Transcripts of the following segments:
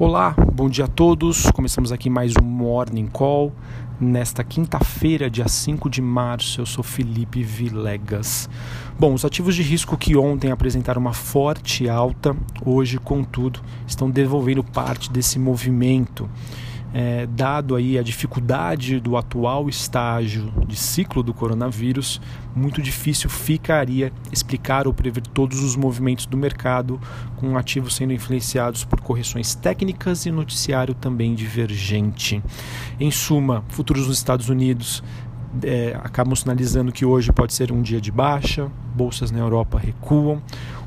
Olá, bom dia a todos. Começamos aqui mais um Morning Call. Nesta quinta-feira, dia 5 de março, eu sou Felipe Vilegas. Bom, os ativos de risco que ontem apresentaram uma forte alta, hoje, contudo, estão devolvendo parte desse movimento é, dado aí a dificuldade do atual estágio de ciclo do coronavírus, muito difícil ficaria explicar ou prever todos os movimentos do mercado, com ativos sendo influenciados por correções técnicas e noticiário também divergente. Em suma, futuros nos Estados Unidos é, acabam sinalizando que hoje pode ser um dia de baixa, bolsas na Europa recuam,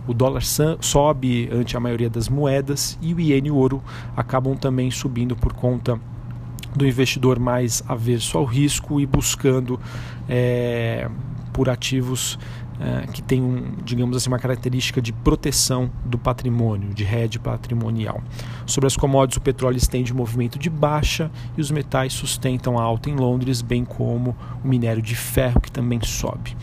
o dólar sobe ante a maioria das moedas e o iene e o ouro acabam também subindo por conta do investidor mais averso ao risco e buscando é, por ativos é, que têm, um, digamos assim, uma característica de proteção do patrimônio, de rede patrimonial. Sobre as commodities, o petróleo estende movimento de baixa e os metais sustentam a alta em Londres, bem como o minério de ferro, que também sobe.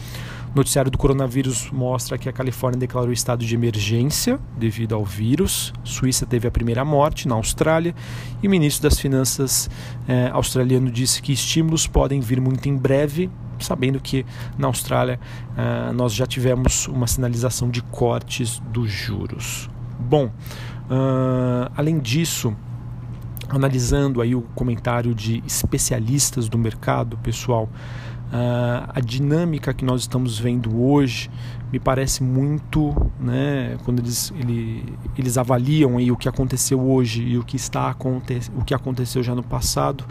O noticiário do coronavírus mostra que a Califórnia declarou estado de emergência devido ao vírus. Suíça teve a primeira morte na Austrália e o ministro das Finanças eh, australiano disse que estímulos podem vir muito em breve, sabendo que na Austrália eh, nós já tivemos uma sinalização de cortes dos juros. Bom, uh, além disso, analisando aí o comentário de especialistas do mercado, pessoal, Uh, a dinâmica que nós estamos vendo hoje me parece muito, né, quando eles, ele, eles avaliam aí o que aconteceu hoje e o que está o que aconteceu já no passado,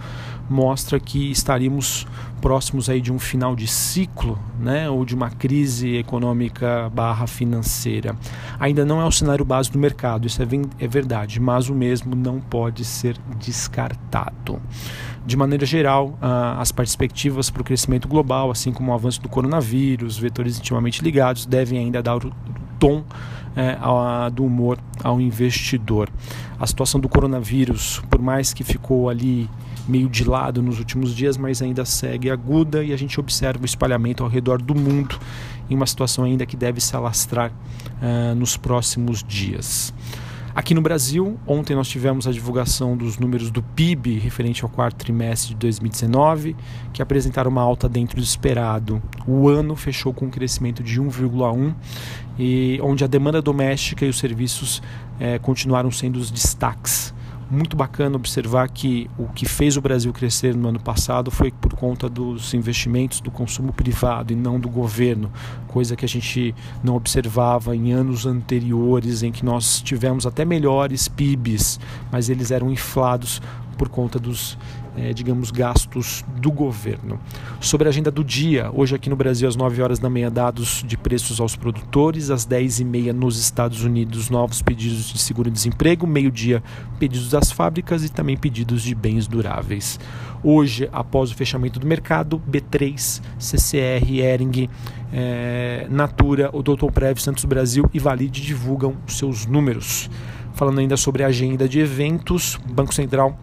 mostra que estaríamos próximos aí de um final de ciclo, né, ou de uma crise econômica barra financeira. Ainda não é o cenário base do mercado, isso é, é verdade, mas o mesmo não pode ser descartado. De maneira geral, as perspectivas para o crescimento global, assim como o avanço do coronavírus, vetores intimamente ligados, devem ainda dar o tom é, do humor ao investidor. A situação do coronavírus, por mais que ficou ali meio de lado nos últimos dias, mas ainda segue aguda e a gente observa o espalhamento ao redor do mundo em uma situação ainda que deve se alastrar uh, nos próximos dias. Aqui no Brasil, ontem nós tivemos a divulgação dos números do PIB referente ao quarto trimestre de 2019, que apresentaram uma alta dentro do esperado. O ano fechou com um crescimento de 1,1 e onde a demanda doméstica e os serviços eh, continuaram sendo os destaques muito bacana observar que o que fez o Brasil crescer no ano passado foi por conta dos investimentos do consumo privado e não do governo, coisa que a gente não observava em anos anteriores, em que nós tivemos até melhores PIBs, mas eles eram inflados por conta dos é, digamos, gastos do governo. Sobre a agenda do dia, hoje aqui no Brasil, às 9 horas da manhã, dados de preços aos produtores, às 10 e meia nos Estados Unidos, novos pedidos de seguro-desemprego, meio-dia, pedidos das fábricas e também pedidos de bens duráveis. Hoje, após o fechamento do mercado, B3, CCR, Ering, é, Natura, o Doutor Prev, Santos Brasil e Valide divulgam seus números. Falando ainda sobre a agenda de eventos, Banco Central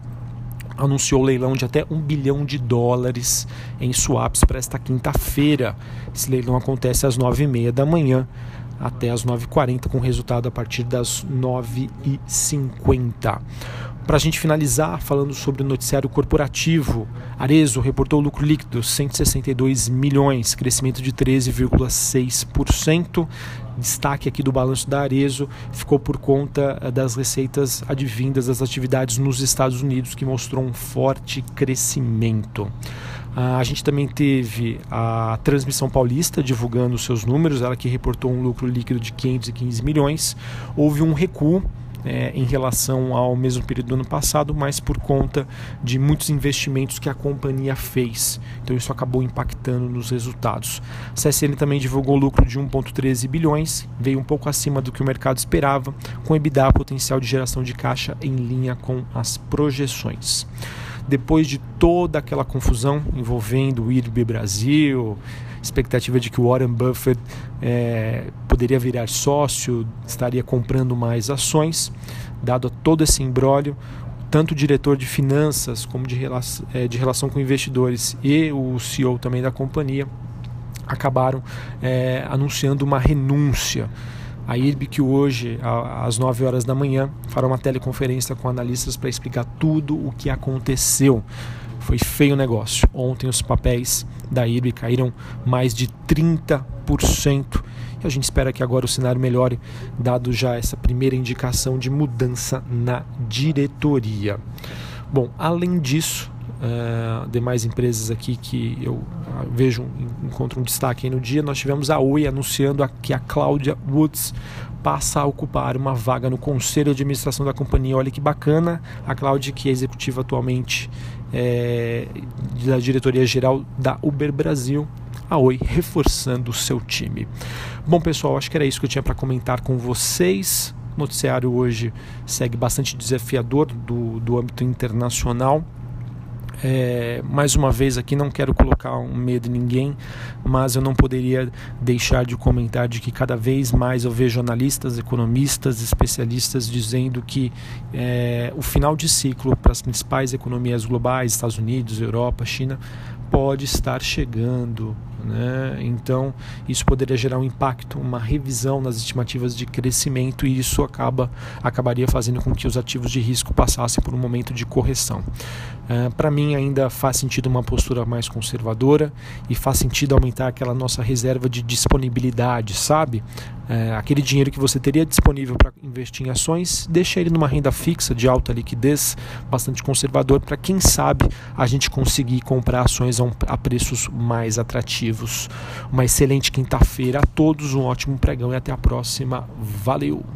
anunciou leilão de até um bilhão de dólares em swaps para esta quinta-feira. Esse leilão acontece às nove e meia da manhã até às 9h40, com resultado a partir das 9h50. Para a gente finalizar, falando sobre o noticiário corporativo, Arezo reportou lucro líquido 162 milhões, crescimento de 13,6%. Destaque aqui do balanço da Arezo ficou por conta eh, das receitas advindas das atividades nos Estados Unidos, que mostrou um forte crescimento. A gente também teve a Transmissão Paulista divulgando seus números, ela que reportou um lucro líquido de 515 milhões. Houve um recuo é, em relação ao mesmo período do ano passado, mas por conta de muitos investimentos que a companhia fez. Então isso acabou impactando nos resultados. A CSN também divulgou lucro de 1,13 bilhões, veio um pouco acima do que o mercado esperava, com EBITDA potencial de geração de caixa em linha com as projeções depois de toda aquela confusão envolvendo o IRB Brasil, expectativa de que o Warren Buffett é, poderia virar sócio, estaria comprando mais ações, dado todo esse embrólio, tanto o diretor de finanças como de relação, é, de relação com investidores e o CEO também da companhia acabaram é, anunciando uma renúncia A IRBIC hoje, às 9 horas da manhã, fará uma teleconferência com analistas para explicar tudo o que aconteceu. Foi feio o negócio. Ontem os papéis da IRB caíram mais de 30%. E a gente espera que agora o cenário melhore, dado já essa primeira indicação de mudança na diretoria. Bom, além disso, uh, demais empresas aqui que eu uh, vejo, encontro um destaque no dia, nós tivemos a Oi anunciando que a Cláudia Woods passa a ocupar uma vaga no conselho de administração da companhia. Olha que bacana, a Cláudia, que é executiva atualmente é, da diretoria geral da Uber Brasil, a Oi reforçando o seu time. Bom, pessoal, acho que era isso que eu tinha para comentar com vocês. O noticiário hoje segue bastante desafiador do, do âmbito internacional. É, mais uma vez aqui não quero colocar um medo em ninguém, mas eu não poderia deixar de comentar de que cada vez mais eu vejo analistas, economistas, especialistas dizendo que é, o final de ciclo para as principais economias globais, Estados Unidos, Europa, China, pode estar chegando. Né? Então, isso poderia gerar um impacto, uma revisão nas estimativas de crescimento e isso acaba, acabaria fazendo com que os ativos de risco passassem por um momento de correção. Uh, Para mim, ainda faz sentido uma postura mais conservadora e faz sentido aumentar aquela nossa reserva de disponibilidade, sabe? Uh, aquele dinheiro que você teria disponível para investir em ações, deixa ele numa renda fixa de alta liquidez, bastante conservador, para quem sabe a gente conseguir comprar ações a preços mais atrativos uma excelente quinta-feira a todos, um ótimo pregão e até a próxima. Valeu!